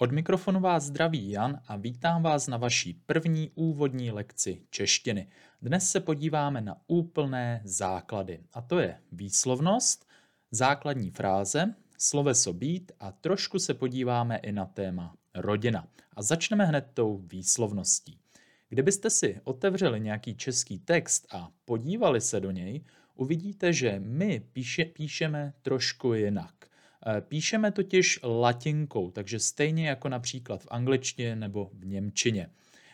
Od mikrofonu vás zdraví Jan a vítám vás na vaší první úvodní lekci češtiny. Dnes se podíváme na úplné základy, a to je výslovnost, základní fráze, sloveso být a trošku se podíváme i na téma rodina. A začneme hned tou výslovností. Kdybyste si otevřeli nějaký český text a podívali se do něj, uvidíte, že my píše, píšeme trošku jinak. Eh, píšeme totiž latinkou, takže stejně jako například v angličtině nebo v němčině.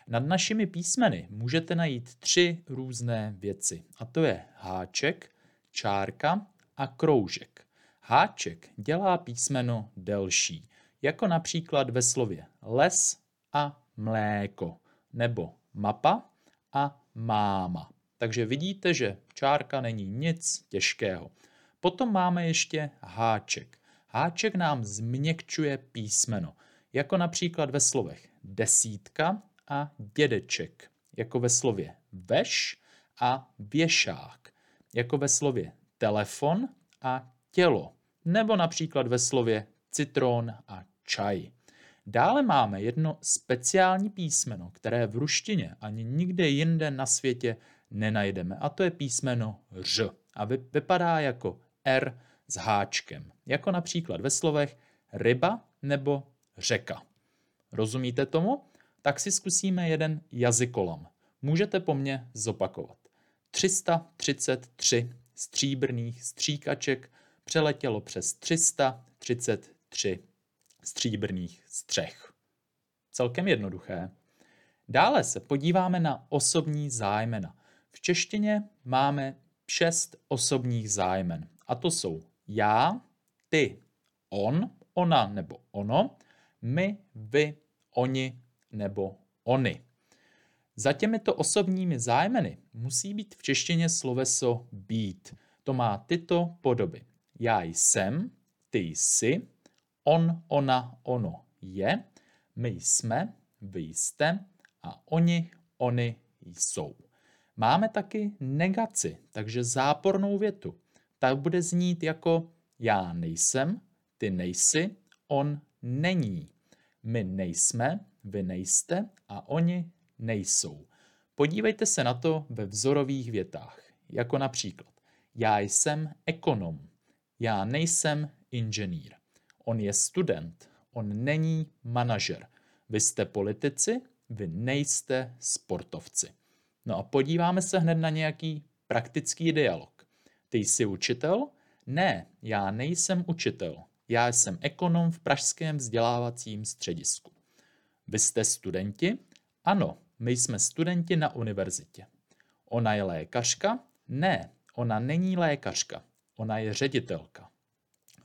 Nad našimi písmeny můžete najít tři různé věci, a to je háček, čárka a kroužek. Háček dělá písmeno delší, jako například ve slově les a mléko, nebo mapa a máma. Takže vidíte, že čárka není nic těžkého. Potom máme ještě háček. Háček nám změkčuje písmeno, jako například ve slovech desítka a dědeček, jako ve slově veš a věšák, jako ve slově telefon a tělo, nebo například ve slově citron a čaj. Dále máme jedno speciální písmeno, které v ruštině ani nikde jinde na světě nenajdeme, a to je písmeno ř. A vypadá jako R s háčkem, jako například ve slovech ryba nebo řeka. Rozumíte tomu? Tak si zkusíme jeden jazykolam. Můžete po mně zopakovat. 333 stříbrných stříkaček přeletělo přes 333 stříbrných střech. Celkem jednoduché. Dále se podíváme na osobní zájmena. V češtině máme šest osobních zájmen. A to jsou já, ty, on, ona nebo ono, my, vy, oni nebo oni. Za těmito osobními zájmeny musí být v češtině sloveso být. To má tyto podoby. Já jsem, ty jsi, on, ona, ono je, my jsme, vy jste a oni, oni jsou. Máme taky negaci, takže zápornou větu. Ta bude znít jako já nejsem, ty nejsi, on není. My nejsme, vy nejste a oni nejsou. Podívejte se na to ve vzorových větách, jako například já jsem ekonom, já nejsem inženýr. On je student, on není manažer. Vy jste politici, vy nejste sportovci. No a podíváme se hned na nějaký praktický dialog. Ty jsi učitel? Ne, já nejsem učitel. Já jsem ekonom v Pražském vzdělávacím středisku. Vy jste studenti? Ano, my jsme studenti na univerzitě. Ona je lékařka? Ne, ona není lékařka. Ona je ředitelka.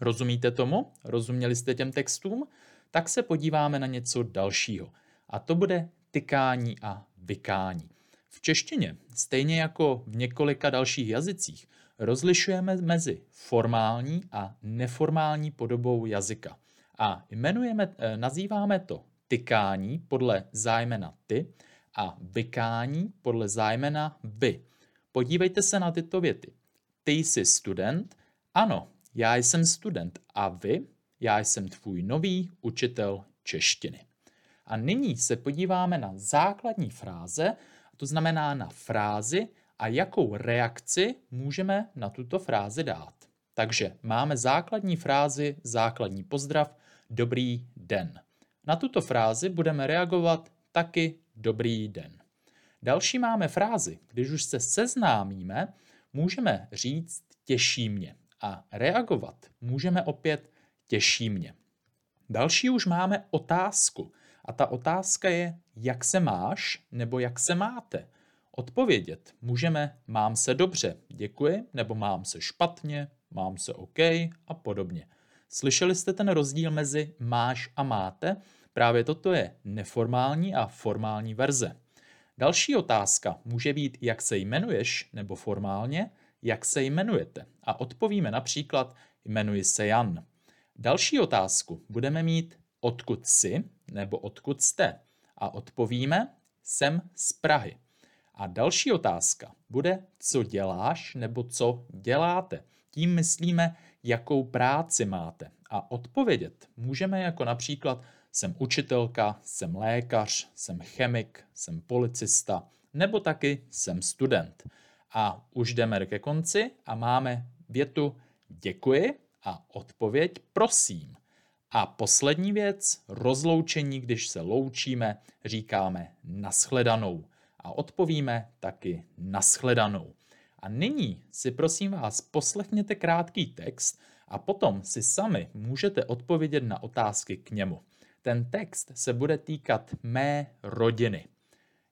Rozumíte tomu? Rozuměli jste těm textům? Tak se podíváme na něco dalšího. A to bude tykání a vykání. V češtině, stejně jako v několika dalších jazycích, rozlišujeme mezi formální a neformální podobou jazyka. A jmenujeme, eh, nazýváme to tykání podle zájmena ty a vykání podle zájmena vy. Podívejte se na tyto věty. Ty jsi student? Ano, já jsem student. A vy? Já jsem tvůj nový učitel češtiny. A nyní se podíváme na základní fráze, to znamená na frázi a jakou reakci můžeme na tuto frázi dát. Takže máme základní frázi, základní pozdrav, dobrý den. Na tuto frázi budeme reagovat taky dobrý den. Další máme frázi, když už se seznámíme, můžeme říct těší mě a reagovat můžeme opět těší mě. Další už máme otázku a ta otázka je, jak se máš nebo jak se máte. Odpovědět můžeme mám se dobře, děkuji, nebo mám se špatně, mám se OK a podobně. Slyšeli jste ten rozdíl mezi máš a máte? Právě toto je neformální a formální verze. Další otázka může být, jak se jmenuješ, nebo formálně, jak se jmenujete. A odpovíme například, jmenuji se Jan. Další otázku budeme mít, odkud jsi, nebo odkud jste. A odpovíme, jsem z Prahy. A další otázka bude, co děláš nebo co děláte. Tím myslíme, jakou práci máte. A odpovědět můžeme jako například jsem učitelka, jsem lékař, jsem chemik, jsem policista, nebo taky jsem student. A už jdeme ke konci a máme větu děkuji a odpověď prosím. A poslední věc, rozloučení, když se loučíme, říkáme naschledanou a odpovíme taky naschledanou. A nyní si prosím vás poslechněte krátký text a potom si sami můžete odpovědět na otázky k němu. Ten text se bude týkat mé rodiny.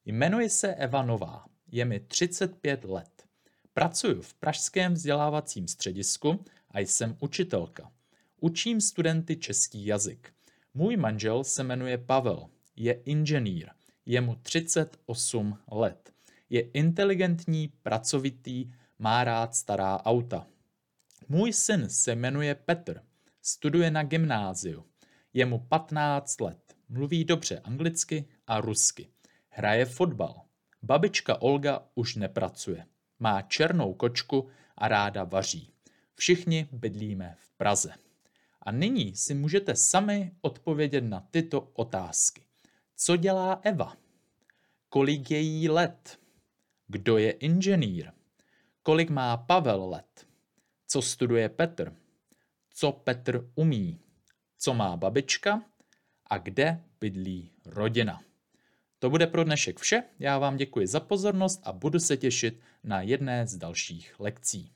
Jmenuji se Eva Nová, je mi 35 let. Pracuji v Pražském vzdělávacím středisku a jsem učitelka. Učím studenty český jazyk. Můj manžel se jmenuje Pavel, je inženýr, je mu 38 let. Je inteligentní, pracovitý, má rád stará auta. Můj syn se jmenuje Petr, studuje na gymnáziu. Je mu 15 let, mluví dobře anglicky a rusky. Hraje fotbal. Babička Olga už nepracuje. Má černou kočku a ráda vaří. Všichni bydlíme v Praze. A nyní si můžete sami odpovědět na tyto otázky. Co dělá Eva? Kolik je jí let? Kdo je inženýr? Kolik má Pavel let? Co studuje Petr? Co Petr umí? Co má babička? A kde bydlí rodina? To bude pro dnešek vše. Já vám děkuji za pozornost a budu se těšit na jedné z dalších lekcí.